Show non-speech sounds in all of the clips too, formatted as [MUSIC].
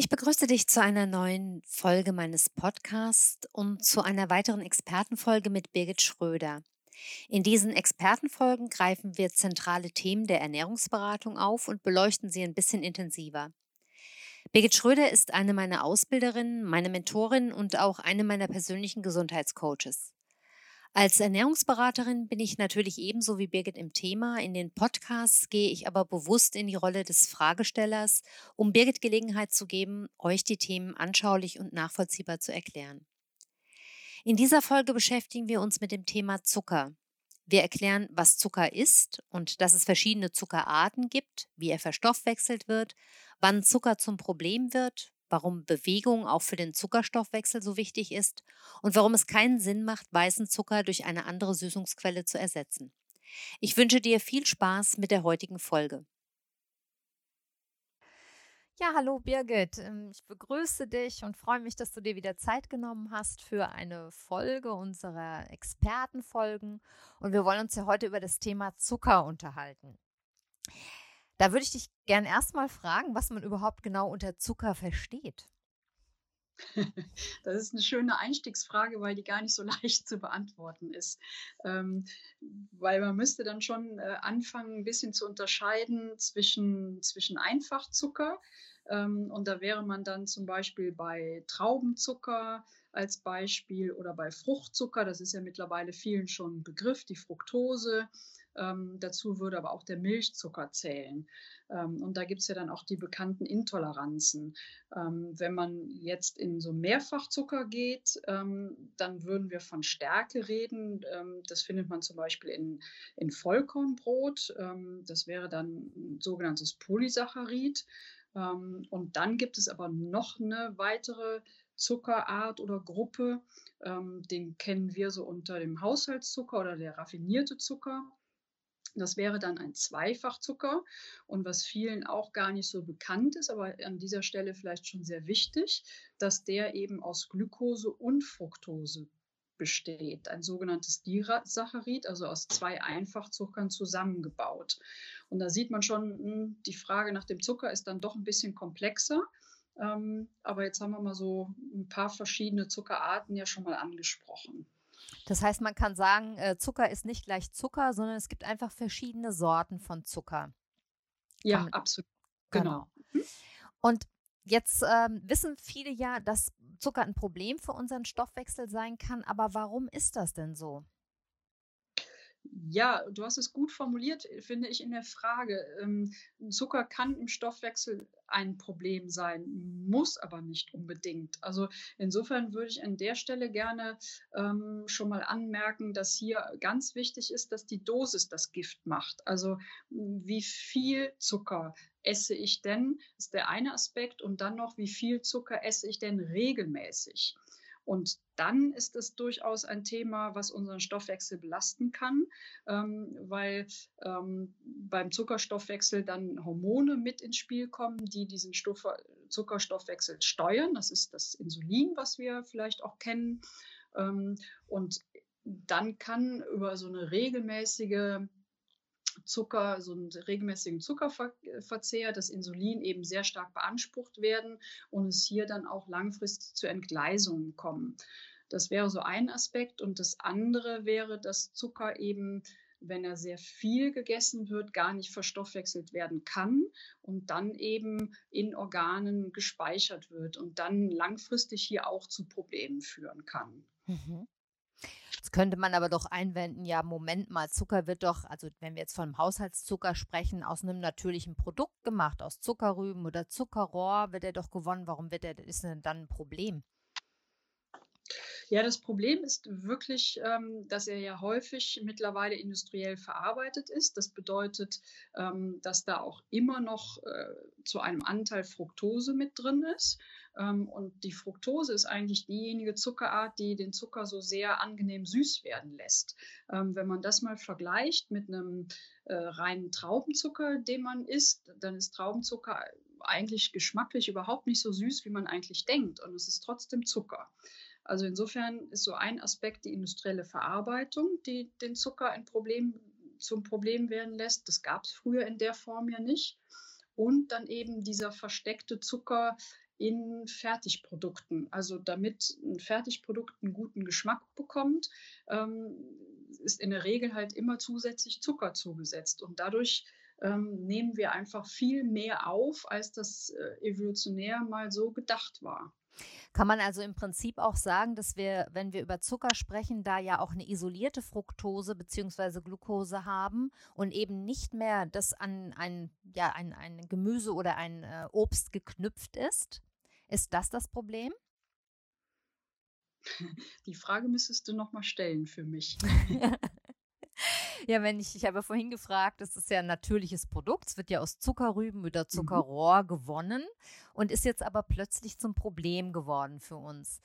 Ich begrüße dich zu einer neuen Folge meines Podcasts und zu einer weiteren Expertenfolge mit Birgit Schröder. In diesen Expertenfolgen greifen wir zentrale Themen der Ernährungsberatung auf und beleuchten sie ein bisschen intensiver. Birgit Schröder ist eine meiner Ausbilderinnen, meine Mentorin und auch eine meiner persönlichen Gesundheitscoaches. Als Ernährungsberaterin bin ich natürlich ebenso wie Birgit im Thema. In den Podcasts gehe ich aber bewusst in die Rolle des Fragestellers, um Birgit Gelegenheit zu geben, euch die Themen anschaulich und nachvollziehbar zu erklären. In dieser Folge beschäftigen wir uns mit dem Thema Zucker. Wir erklären, was Zucker ist und dass es verschiedene Zuckerarten gibt, wie er verstoffwechselt wird, wann Zucker zum Problem wird, warum Bewegung auch für den Zuckerstoffwechsel so wichtig ist und warum es keinen Sinn macht, weißen Zucker durch eine andere Süßungsquelle zu ersetzen. Ich wünsche dir viel Spaß mit der heutigen Folge. Ja, hallo Birgit. Ähm, ich begrüße dich und freue mich, dass du dir wieder Zeit genommen hast für eine Folge unserer Expertenfolgen. Und wir wollen uns ja heute über das Thema Zucker unterhalten. Da würde ich dich gern erstmal fragen, was man überhaupt genau unter Zucker versteht. [LAUGHS] Das ist eine schöne Einstiegsfrage, weil die gar nicht so [LAUGHS] leicht zu beantworten ist. Ähm, weil man müsste dann schon äh, anfangen, ein bisschen zu unterscheiden zwischen, zwischen Einfachzucker. Ähm, und da wäre man dann zum Beispiel bei Traubenzucker als Beispiel oder bei Fruchtzucker. Das ist ja mittlerweile vielen schon ein Begriff, die Fructose. Ähm, dazu würde aber auch der Milchzucker zählen. Ähm, und da gibt es ja dann auch die bekannten Intoleranzen. Ähm, wenn man jetzt in so Mehrfachzucker geht, ähm, dann würden wir von Stärke reden. Ähm, das findet man zum Beispiel in, in Vollkornbrot. Ähm, das wäre dann ein sogenanntes Polysaccharid. und dann gibt es aber noch eine weitere Zuckerart oder Gruppe. den kennen wir so unter dem Haushaltszucker oder der raffinierte Zucker. Das wäre dann ein Zweifachzucker und was vielen auch gar nicht so bekannt ist, aber an dieser Stelle vielleicht schon sehr wichtig, dass der eben aus Glucose und Fructose besteht, ein sogenanntes Disaccharid, also aus zwei Einfachzuckern zusammengebaut. Und da sieht man schon, hm, die Frage nach dem Zucker ist dann doch ein bisschen komplexer. Ähm, aber jetzt haben wir mal so ein paar verschiedene Zuckerarten ja schon mal angesprochen. Das heißt, man kann sagen, äh, Zucker ist nicht gleich Zucker, sondern es gibt einfach verschiedene Sorten von Zucker. Ja, man, absolut. Genau. genau. Und jetzt ähm, wissen viele ja, dass Zucker ein Problem für unseren Stoffwechsel sein kann. Aber warum ist das denn so? Ja, du hast es gut formuliert, finde ich, in der Frage. Ähm, Zucker kann im Stoffwechsel ein Problem sein, muss aber nicht unbedingt. Also insofern würde ich an der Stelle gerne ähm, schon mal anmerken, dass hier ganz wichtig ist, dass die Dosis das Gift macht. Also wie viel Zucker esse ich denn, ist der eine Aspekt. Und dann noch, wie viel Zucker esse ich denn regelmäßig? Und dann ist es durchaus ein Thema, was unseren Stoffwechsel belasten kann, ähm, weil ähm, beim Zuckerstoffwechsel dann Hormone mit ins Spiel kommen, die diesen Stoff Zuckerstoffwechsel steuern. Das ist das Insulin, was wir vielleicht auch kennen. Ähm, und dann kann über so eine regelmäßige Zucker, so einen regelmäßigen Zuckerverzehr, das Insulin eben sehr stark beansprucht werden und es hier dann auch langfristig zu Entgleisungen kommen. Das wäre so ein Aspekt. Und das andere wäre, dass Zucker eben, wenn er sehr viel gegessen wird, gar nicht verstoffwechselt werden kann und dann eben in Organen gespeichert wird und dann langfristig hier auch zu Problemen führen kann. Mhm. Jetzt könnte man aber doch einwenden, ja, Moment mal, Zucker wird doch, also wenn wir jetzt von Haushaltszucker sprechen, aus einem natürlichen Produkt gemacht, aus Zuckerrüben oder Zuckerrohr wird er doch gewonnen. Warum wird er, ist denn dann ein Problem? Ja, das Problem ist wirklich, ähm, dass er ja häufig mittlerweile industriell verarbeitet ist. Das bedeutet, ähm, dass da auch immer noch äh, zu einem Anteil Fructose mit drin ist. Ähm, und die Fructose ist eigentlich diejenige Zuckerart, die den Zucker so sehr angenehm süß werden lässt. wenn man das mal vergleicht mit einem äh, reinen Traubenzucker, den man isst, dann ist Traubenzucker eigentlich geschmacklich überhaupt nicht so süß, wie man eigentlich denkt. Und es ist trotzdem Zucker. Also insofern ist so ein Aspekt die industrielle Verarbeitung, die den Zucker ein Problem, zum Problem werden lässt. Das gab es früher in der Form ja nicht. Und dann eben dieser versteckte Zucker in Fertigprodukten. Also damit ein Fertigprodukt einen guten Geschmack bekommt, ähm, ist in der Regel halt immer zusätzlich Zucker zugesetzt. Und dadurch ähm, nehmen wir einfach viel mehr auf, als das äh, evolutionär mal so gedacht war. Kann man also im Prinzip auch sagen, dass wir, wenn wir über Zucker sprechen, da ja auch eine isolierte Fructose bzw. Glucose haben und eben nicht mehr das an ein, ja, ein, ein Gemüse oder ein äh, Obst geknüpft ist? Ist das das Problem? [LAUGHS] Die Frage müsstest du nochmal stellen für mich. [LAUGHS] Ja, wenn ich, ich habe vorhin gefragt, das ist ja ein natürliches Produkt. Es wird ja aus Zuckerrüben oder mhm. Zuckerrohr mhm. gewonnen und ist jetzt aber plötzlich zum Problem geworden für uns.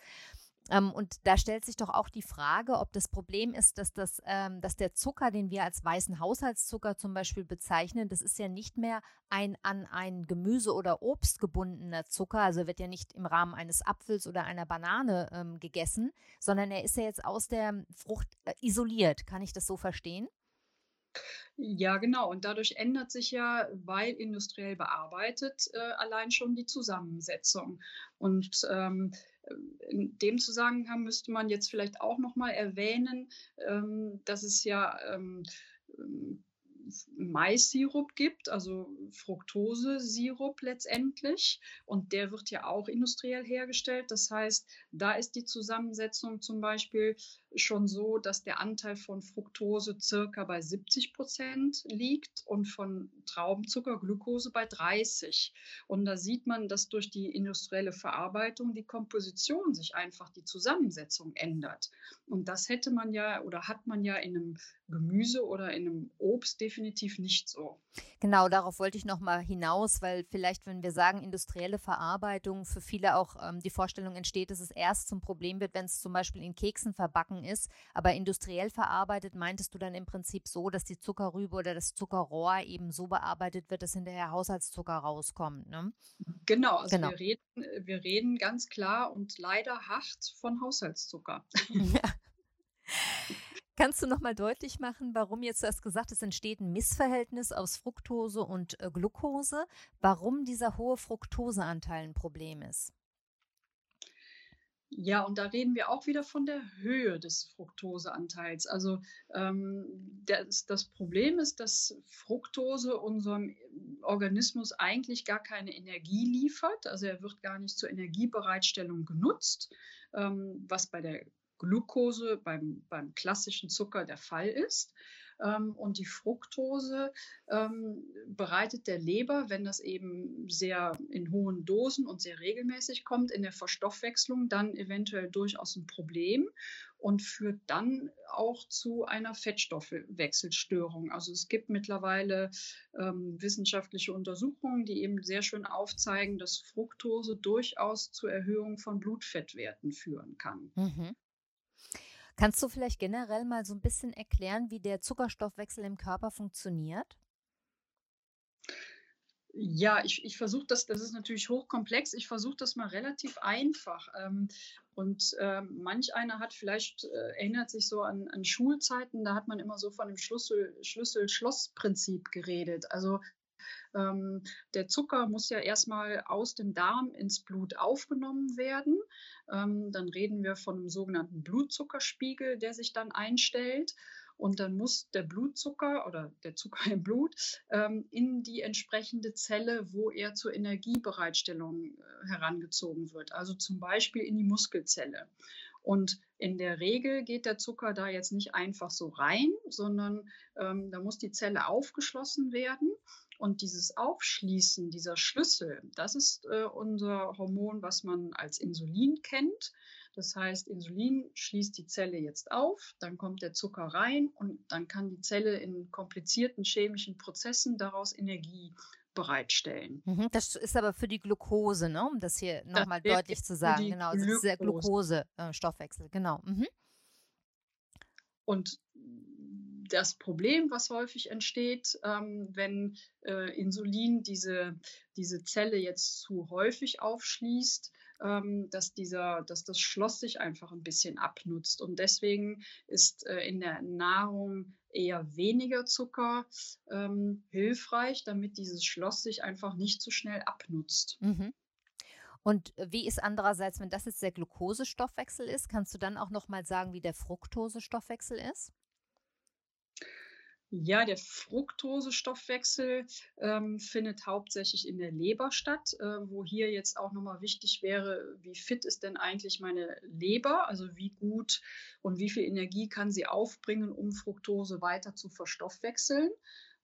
Ähm, und da stellt sich doch auch die Frage, ob das Problem ist, dass, das, ähm, dass der Zucker, den wir als weißen Haushaltszucker zum Beispiel bezeichnen, das ist ja nicht mehr ein an ein Gemüse oder Obst gebundener Zucker, also wird ja nicht im Rahmen eines Apfels oder einer Banane ähm, gegessen, sondern er ist ja jetzt aus der Frucht äh, isoliert. Kann ich das so verstehen? Ja, genau. Und dadurch ändert sich ja, weil industriell bearbeitet, äh, allein schon die Zusammensetzung. Und ähm, in dem Zusammenhang müsste man jetzt vielleicht auch noch mal erwähnen, ähm, dass es ja ähm, Mais-Sirup gibt, also Fructose-Sirup letztendlich. Und der wird ja auch industriell hergestellt. Das heißt, da ist die Zusammensetzung zum Beispiel schon so, dass der Anteil von Fructose circa bei 70 Prozent liegt und von Traubenzucker, Glucose bei 30. Und da sieht man, dass durch die industrielle Verarbeitung die Komposition sich einfach die Zusammensetzung ändert. Und das hätte man ja oder hat man ja in einem Gemüse oder in einem Obst definitiv nicht so. Genau, darauf wollte ich nochmal hinaus, weil vielleicht, wenn wir sagen industrielle Verarbeitung, für viele auch ähm, die Vorstellung entsteht, dass es erst zum Problem wird, wenn es zum Beispiel in Keksen verbacken ist. Aber industriell verarbeitet meintest du dann im Prinzip so, dass die Zuckerrübe oder das Zuckerrohr eben so bearbeitet wird, dass hinterher Haushaltszucker rauskommt. Ne? Genau, also genau. Wir, reden, wir reden ganz klar und leider hart von Haushaltszucker. [LAUGHS] Ja. Kannst du noch mal deutlich machen, warum jetzt du hast gesagt, es entsteht ein Missverhältnis aus Fructose und äh, Glucose, warum dieser hohe Fructoseanteil ein Problem ist? Ja, und da reden wir auch wieder von der Höhe des Fructoseanteils. Also ähm, das, das, Problem ist, dass Fructose unserem Organismus eigentlich gar keine Energie liefert. Also er wird gar nicht zur Energiebereitstellung genutzt, ähm, was bei der Glucose beim, beim klassischen Zucker der Fall ist. Ähm, und die Fructose ähm, bereitet der Leber, wenn das eben sehr in hohen Dosen und sehr regelmäßig kommt, in der Verstoffwechslung dann eventuell durchaus ein Problem und führt dann auch zu einer Fettstoffwechselstörung. Also es gibt mittlerweile ähm, wissenschaftliche Untersuchungen, die eben sehr schön aufzeigen, dass Fructose durchaus zur Erhöhung von Blutfettwerten führen kann. Mhm. Kannst du vielleicht generell mal so ein bisschen erklären, wie der Zuckerstoffwechsel im Körper funktioniert? Ja, ich, ich versuche das, das ist natürlich hochkomplex, ich versuche das mal relativ einfach. Ähm, und äh, manch einer hat vielleicht, äh, erinnert sich so an, an Schulzeiten, da hat man immer so von dem Schlüssel-Schloss-Prinzip geredet. Also ähm, der Zucker muss ja erstmal aus dem Darm ins Blut aufgenommen werden. Ähm, dann reden wir von einem sogenannten Blutzuckerspiegel, der sich dann einstellt. Und dann muss der Blutzucker oder der Zucker im Blut ähm, in die entsprechende Zelle, wo er zur Energiebereitstellung äh, herangezogen wird. Also zum Beispiel in die Muskelzelle. Und in der Regel geht der Zucker da jetzt nicht einfach so rein, sondern ähm, da muss die Zelle aufgeschlossen werden. Und dieses Aufschließen dieser Schlüssel, das ist äh, unser Hormon, was man als Insulin kennt. Das heißt, Insulin schließt die Zelle jetzt auf, dann kommt der Zucker rein und dann kann die Zelle in komplizierten chemischen Prozessen daraus Energie bereitstellen. Mhm, das ist aber für die Glucose, ne? um das hier nochmal deutlich zu sagen. Genau, das ist der Glucose-Stoffwechsel, genau. Mhm. Und das Problem, was häufig entsteht, ähm, wenn äh, Insulin diese, diese Zelle jetzt zu häufig aufschließt, ähm, dass, dieser, dass das Schloss sich einfach ein bisschen abnutzt. Und deswegen ist äh, in der Nahrung eher weniger Zucker ähm, hilfreich, damit dieses Schloss sich einfach nicht so schnell abnutzt. Mhm. Und wie ist andererseits, wenn das jetzt der Glukosestoffwechsel ist, kannst du dann auch noch mal sagen, wie der Fructosestoffwechsel ist? Ja, der Fructosestoffwechsel ähm, findet hauptsächlich in der Leber statt, äh, wo hier jetzt auch nochmal wichtig wäre, wie fit ist denn eigentlich meine Leber, also wie gut und wie viel Energie kann sie aufbringen, um Fructose weiter zu verstoffwechseln.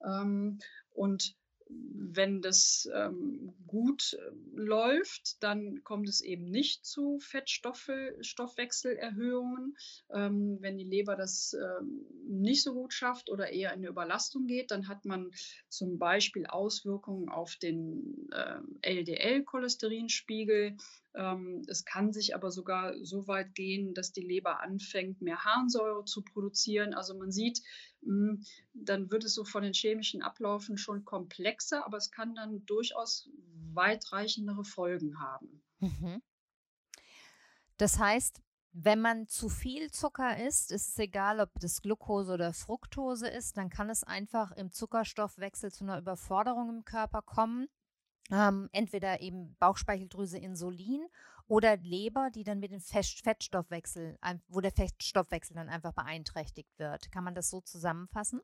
Ähm, und wenn das ähm, gut äh, läuft, dann kommt es eben nicht zu Fettstoffwechselerhöhungen. Ähm, wenn die Leber das ähm, nicht so gut schafft oder eher in eine Überlastung geht, dann hat man zum Beispiel Auswirkungen auf den äh, LDL-Cholesterinspiegel. Ähm, es kann sich aber sogar so weit gehen, dass die Leber anfängt, mehr Harnsäure zu produzieren. Also man sieht, hm, dann wird es so von den chemischen Ablaufen schon komplexer, aber es kann dann durchaus weitreichendere Folgen haben. Mhm. Das heißt, wenn man zu viel Zucker isst, ist es egal, ob das Glucose oder Fructose ist, dann kann es einfach im Zuckerstoffwechsel zu einer Überforderung im Körper kommen. Ähm, entweder eben Bauchspeicheldrüse, Insulin oder Leber, die dann mit dem Fettstoffwechsel, wo der Fettstoffwechsel dann einfach beeinträchtigt wird. Kann man das so zusammenfassen?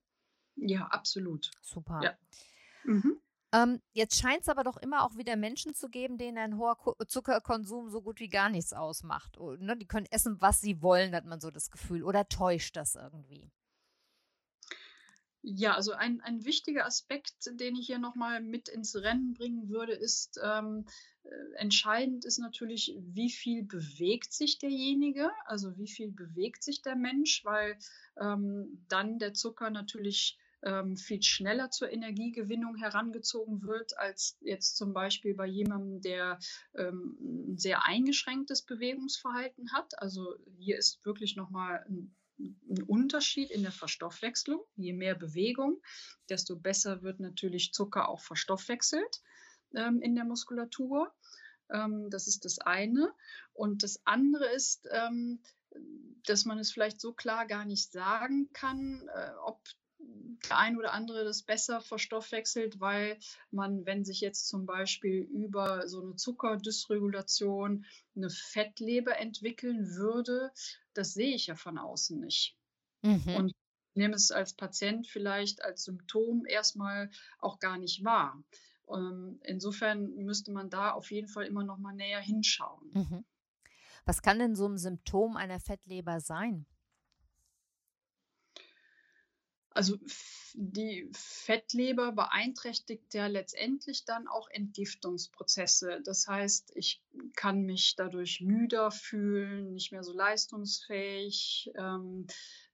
Ja, absolut. Super. Ja. Mhm. Ähm, jetzt scheint es aber doch immer auch wieder Menschen zu geben, denen ein hoher Zuckerkonsum so gut wie gar nichts ausmacht. Oh, ne? Die können essen, was sie wollen, hat man so das Gefühl. Oder täuscht das irgendwie? Ja, also ein, ein wichtiger Aspekt, den ich hier nochmal mit ins Rennen bringen würde, ist, ähm, äh, entscheidend ist natürlich, wie viel bewegt sich derjenige, also wie viel bewegt sich der Mensch, weil ähm, dann der Zucker natürlich ähm, viel schneller zur Energiegewinnung herangezogen wird, als jetzt zum Beispiel bei jemandem, der ähm, ein sehr eingeschränktes Bewegungsverhalten hat. Also hier ist wirklich nochmal ein ein Unterschied in der Verstoffwechslung. Je mehr Bewegung, desto besser wird natürlich Zucker auch verstoffwechselt ähm, in der Muskulatur. Ähm, das ist das eine. Und das andere ist, ähm, dass man es vielleicht so klar gar nicht sagen kann, äh, ob der ein oder andere das besser verstoffwechselt, weil man, wenn sich jetzt zum Beispiel über so eine Zuckerdysregulation eine Fettleber entwickeln würde, das sehe ich ja von außen nicht. Mhm. Und nehme es als Patient vielleicht als Symptom erstmal auch gar nicht wahr. Ähm, insofern müsste man da auf jeden Fall immer noch mal näher hinschauen. Mhm. Was kann denn so ein Symptom einer Fettleber sein? Also die Fettleber beeinträchtigt ja letztendlich dann auch Entgiftungsprozesse. Das heißt, ich kann mich dadurch müder fühlen, nicht mehr so leistungsfähig. Ähm,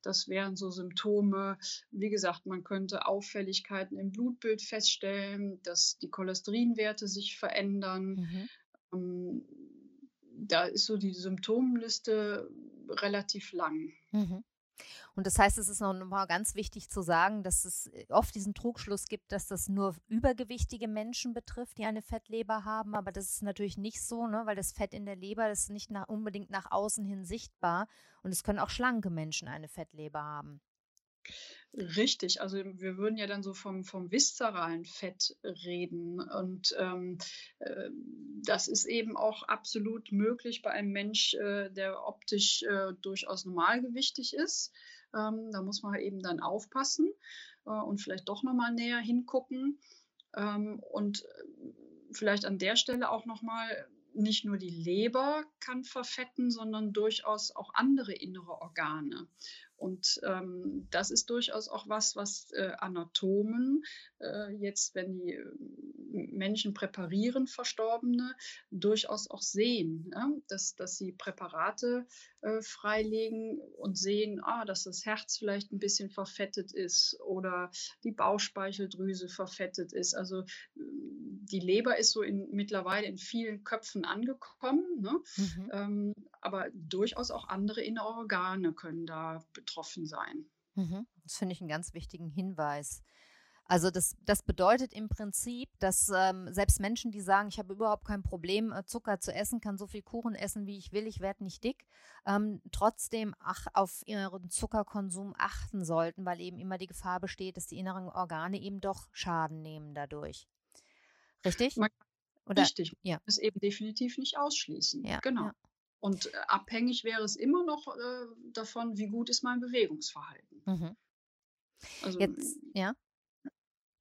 das wären so Symptome. Wie gesagt, man könnte Auffälligkeiten im Blutbild feststellen, dass die Cholesterinwerte sich verändern. Mhm. Ähm, da ist so die Symptomliste relativ lang. Mhm. Und das heißt, es ist noch mal ganz wichtig zu sagen, dass es äh, oft diesen Trugschluss gibt, dass das nur übergewichtige Menschen betrifft, die eine Fettleber haben. Aber das ist natürlich nicht so, ne? weil das Fett in der Leber ist nicht nach, unbedingt nach außen hin sichtbar. Und es können auch schlanke Menschen eine Fettleber haben. Richtig, also wir würden ja dann so vom, vom viszeralen Fett reden. Und ähm, äh, das ist eben auch absolut möglich bei einem Mensch, äh, der optisch äh, durchaus normalgewichtig ist. Ähm, da muss man eben dann aufpassen äh, und vielleicht doch nochmal näher hingucken. Ähm, und äh, vielleicht an der Stelle auch nochmal, nicht nur die Leber kann verfetten, sondern durchaus auch andere innere Organe. Und ähm, das ist durchaus auch was, was äh, Anatomen äh, jetzt, wenn die äh, Menschen präparieren, Verstorbene, durchaus auch sehen, ja? dass, dass sie Präparate äh, freilegen und sehen, ah, dass das Herz vielleicht ein bisschen verfettet ist oder die Bauchspeicheldrüse verfettet ist. Also die Leber ist so in, mittlerweile in vielen Köpfen angekommen, ne? mhm. ähm, aber durchaus auch andere innere Organe können da betroffen sein. Mhm. Das finde ich einen ganz wichtigen Hinweis. Also das, das bedeutet im Prinzip, dass ähm, selbst Menschen, die sagen, ich habe überhaupt kein Problem, äh, Zucker zu essen, kann so viel Kuchen essen, wie ich will, ich werde nicht dick, ähm, trotzdem ach, auf ihren Zuckerkonsum achten sollten, weil eben immer die Gefahr besteht, dass die inneren Organe eben doch Schaden nehmen dadurch. Richtig? Man Oder, Richtig, ja. es eben definitiv nicht ausschließen. Ja, genau. Ja. Und äh, abhängig wäre es immer noch äh, davon, wie gut ist mein Bewegungsverhalten. Mhm. Also, Jetzt, ja.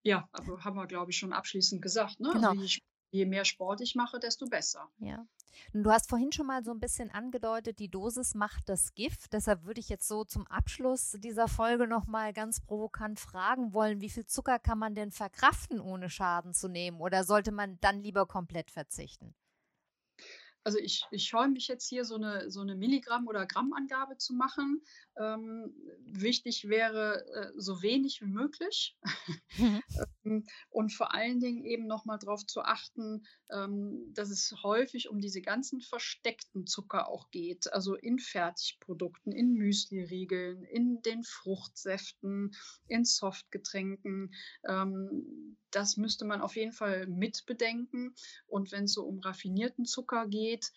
Ja, aber haben wir, glaube ich, schon abschließend gesagt. Ne? Also genau. Also je, je mehr Sport ich mache, desto besser. Ja. Du hast vorhin schon mal so ein bisschen angedeutet, die Dosis macht das Gift. Deshalb würde ich jetzt so zum Abschluss dieser Folge nochmal ganz provokant fragen wollen, wie viel Zucker kann man denn verkraften, ohne Schaden zu nehmen? Oder sollte man dann lieber komplett verzichten? Also ich, ich scheue mich jetzt hier so eine, so eine Milligramm- oder Grammangabe zu machen. Ähm, wichtig wäre äh, so wenig wie möglich. Mhm. [LAUGHS] Ähm, und vor allen Dingen eben nochmal darauf zu achten, ähm, dass es häufig um diese ganzen versteckten Zucker auch geht. Also in Fertigprodukten, in Müsliriegeln, in den Fruchtsäften, in Softgetränken. Ähm, das müsste man auf jeden Fall mitbedenken. Und wenn es so um raffinierten Zucker geht,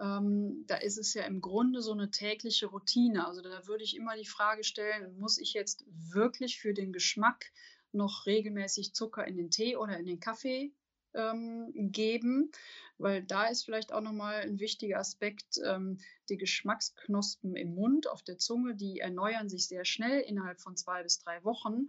ähm, da ist es ja im Grunde so eine tägliche Routine. Also da würde ich immer die Frage stellen, muss ich jetzt wirklich für den Geschmack noch regelmäßig Zucker in den Tee oder in den Kaffee ähm, geben? Weil da ist vielleicht auch nochmal ein wichtiger Aspekt, ähm, die Geschmacksknospen im Mund, auf der Zunge, die erneuern sich sehr schnell innerhalb von zwei bis drei Wochen.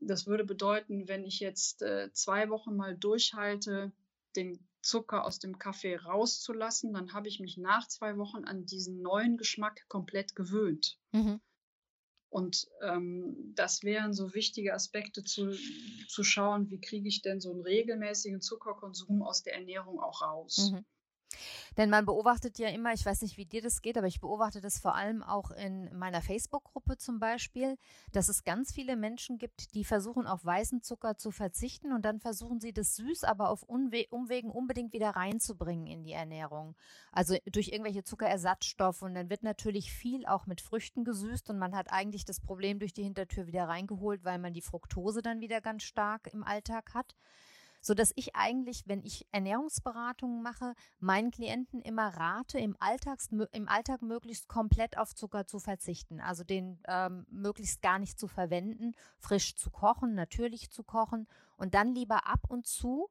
Das würde bedeuten, wenn ich jetzt äh, zwei Wochen mal durchhalte, den Zucker aus dem Kaffee rauszulassen, dann habe ich mich nach zwei Wochen an diesen neuen Geschmack komplett gewöhnt. Mhm. Und ähm, das wären so wichtige Aspekte zu, zu schauen, wie kriege ich denn so einen regelmäßigen Zuckerkonsum aus der Ernährung auch raus. Mhm. Denn man beobachtet ja immer, ich weiß nicht, wie dir das geht, aber ich beobachte das vor allem auch in meiner Facebook-Gruppe zum Beispiel, dass es ganz viele Menschen gibt, die versuchen auf weißen Zucker zu verzichten und dann versuchen sie das süß, aber auf Unwe Umwegen unbedingt wieder reinzubringen in die Ernährung. Also durch irgendwelche Zuckerersatzstoffe und dann wird natürlich viel auch mit Früchten gesüßt und man hat eigentlich das Problem durch die Hintertür wieder reingeholt, weil man die Fructose dann wieder ganz stark im Alltag hat so dass ich eigentlich, wenn ich Ernährungsberatungen mache, meinen Klienten immer rate, im, Alltags, im Alltag möglichst komplett auf Zucker zu verzichten, also den ähm, möglichst gar nicht zu verwenden, frisch zu kochen, natürlich zu kochen und dann lieber ab und zu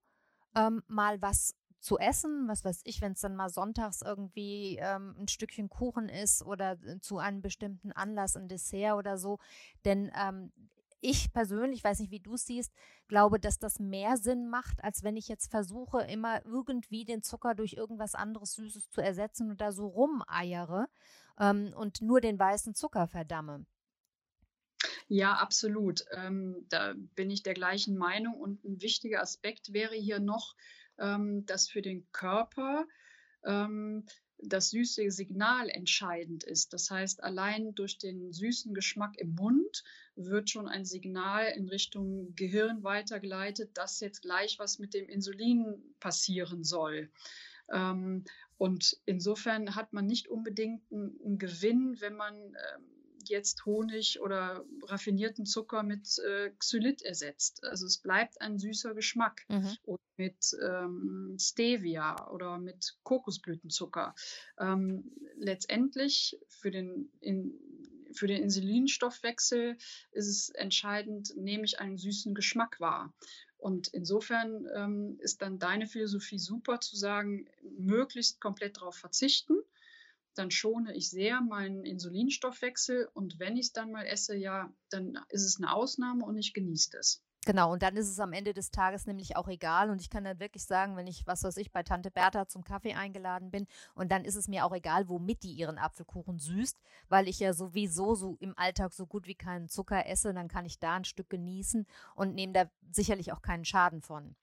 ähm, mal was zu essen, was weiß ich, wenn es dann mal sonntags irgendwie ähm, ein Stückchen Kuchen ist oder äh, zu einem bestimmten Anlass ein Dessert oder so. Denn ähm, ich persönlich, weiß nicht, wie du es siehst, glaube, dass das mehr Sinn macht, als wenn ich jetzt versuche, immer irgendwie den Zucker durch irgendwas anderes Süßes zu ersetzen und da so rumeiere ähm, und nur den weißen Zucker verdamme. Ja, absolut. Ähm, da bin ich der gleichen Meinung. Und ein wichtiger Aspekt wäre hier noch, ähm, dass für den Körper ähm, das süße Signal entscheidend ist. Das heißt, allein durch den süßen Geschmack im Mund wird schon ein Signal in Richtung Gehirn weitergeleitet, dass jetzt gleich was mit dem Insulin passieren soll. Ähm, und insofern hat man nicht unbedingt einen Gewinn, wenn man ähm, jetzt Honig oder raffinierten Zucker mit äh, Xylit ersetzt. Also es bleibt ein süßer Geschmack. Mhm. Oder mit ähm, Stevia oder mit Kokosblütenzucker. Ähm, letztendlich für den, in, für den Insulinstoffwechsel ist es entscheidend, nehme ich einen süßen Geschmack wahr. Und insofern ähm, ist dann deine Philosophie super zu sagen, möglichst komplett darauf verzichten dann schone ich sehr meinen Insulinstoffwechsel und wenn ich es dann mal esse, ja, dann ist es eine Ausnahme und ich genieße es. Genau, und dann ist es am Ende des Tages nämlich auch egal. Und ich kann dann wirklich sagen, wenn ich, was weiß ich, bei Tante Bertha zum Kaffee eingeladen bin, und dann ist es mir auch egal, womit die ihren Apfelkuchen süßt, weil ich ja sowieso so im Alltag so gut wie keinen Zucker esse, dann kann ich da ein Stück genießen und nehme da sicherlich auch keinen Schaden von.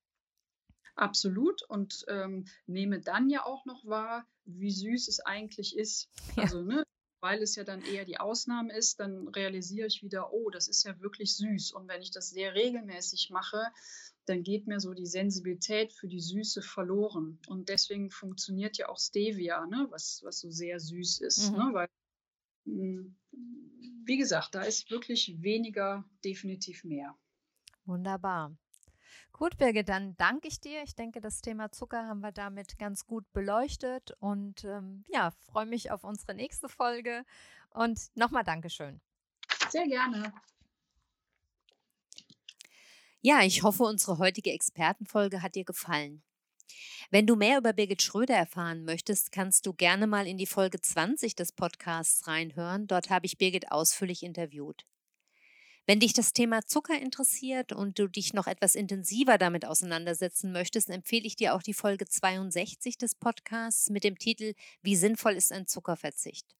Absolut und ähm, nehme dann ja auch noch wahr, wie süß es eigentlich ist. [LAUGHS] Ja. Also, ne, weil es ja dann eher die Ausnahme ist, dann realisiere ich wieder, oh, das ist ja wirklich süß. Und wenn ich das sehr regelmäßig mache, dann geht mir so die Sensibilität für die Süße verloren. Und deswegen funktioniert ja auch Stevia, ne, was, was so sehr süß ist. Ne, mhm. Ne, weil, hm, wie gesagt, da ist wirklich weniger definitiv mehr. Wunderbar. Gut, Birgit, dann danke ich dir. Ich denke, das Thema Zucker haben wir damit ganz gut beleuchtet und ähm, ja, freue mich auf unsere nächste Folge. Und nochmal Dankeschön. Sehr gerne. Ja, ich hoffe, unsere heutige Expertenfolge hat dir gefallen. Wenn du mehr über Birgit Schröder erfahren möchtest, kannst du gerne mal in die Folge 20 des Podcasts reinhören. Dort habe ich Birgit ausführlich interviewt. Wenn dich das Thema Zucker interessiert und du dich noch etwas intensiver damit auseinandersetzen möchtest, empfehle ich dir auch die Folge 62 des Podcasts mit dem Titel Wie sinnvoll ist ein Zuckerverzicht?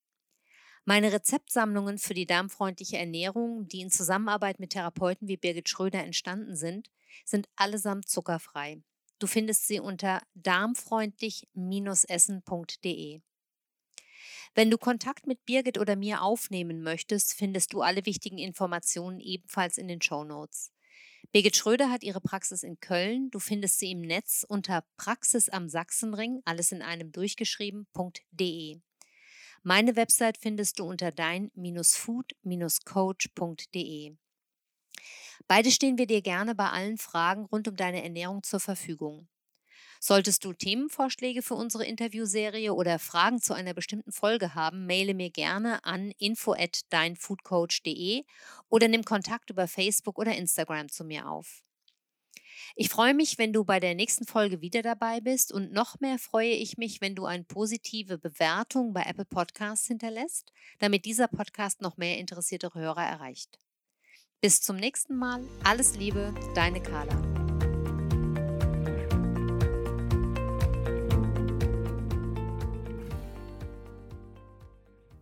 Meine Rezeptsammlungen für die darmfreundliche Ernährung, die in Zusammenarbeit mit Therapeuten wie Birgit Schröder entstanden sind, sind allesamt zuckerfrei. Du findest sie unter darmfreundlich-essen.de. Wenn du Kontakt mit Birgit oder mir aufnehmen möchtest, findest du alle wichtigen Informationen ebenfalls in den Show Notes. Birgit Schröder hat ihre Praxis in Köln. Du findest sie im Netz unter Praxis am Sachsenring, alles in einem durchgeschrieben.de. Meine Website findest du unter dein-food-coach.de. Beide stehen wir dir gerne bei allen Fragen rund um deine Ernährung zur Verfügung. Solltest du Themenvorschläge für unsere Interviewserie oder Fragen zu einer bestimmten Folge haben, maile mir gerne an info@deinfoodcoach.de oder nimm Kontakt über Facebook oder Instagram zu mir auf. Ich freue mich, wenn du bei der nächsten Folge wieder dabei bist und noch mehr freue ich mich, wenn du eine positive Bewertung bei Apple Podcasts hinterlässt, damit dieser Podcast noch mehr interessierte Hörer erreicht. Bis zum nächsten Mal. Alles Liebe, deine Carla.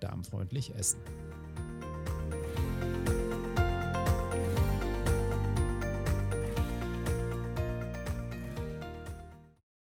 darmfreundlich essen.